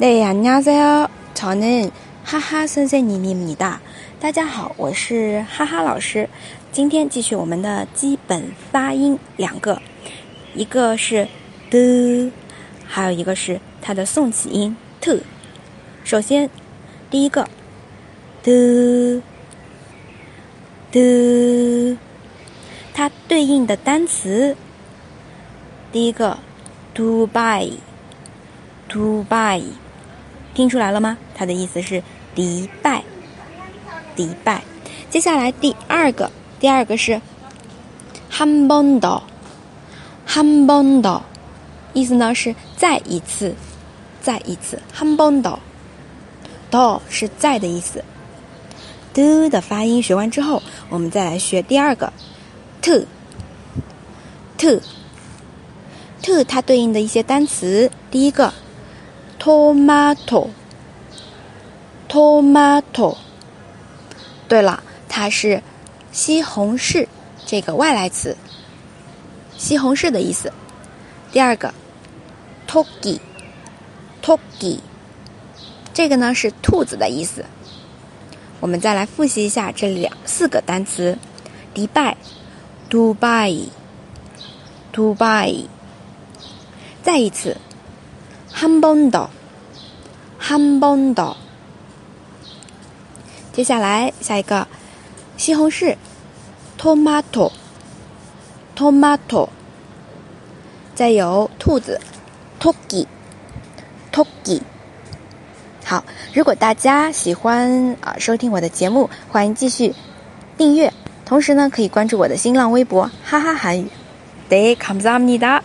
네안녕하세요저는하하선생님입니다大家好，我是哈哈老师。今天继续我们的基本发音两个，一个是的，还有一个是它的送起音 t。首先，第一个的的，它对应的单词，第一个 Dubai，Dubai， 听出来了吗？它的意思是迪拜。迪拜，接下来第二个，第二个是 “ham bondo”，“ham bondo”，意思呢是再一次，再一次，“ham bondo”，“do” 是在的意思。“do” 的发音学完之后，我们再来学第二个 “to”，“to”，“to” 它对应的一些单词，第一个 “tomato”，“tomato”。对了，它是西红柿这个外来词，西红柿的意思。第二个，togi，togi，这个呢是兔子的意思。我们再来复习一下这两四个单词：迪拜，Dubai，Dubai。再一次，hambondo，hambondo。接下来下一个西红柿，tomato，tomato，再有兔子，togi，togi。好，如果大家喜欢啊收听我的节目，欢迎继续订阅，同时呢可以关注我的新浪微博哈哈韩语。对，감사합니다。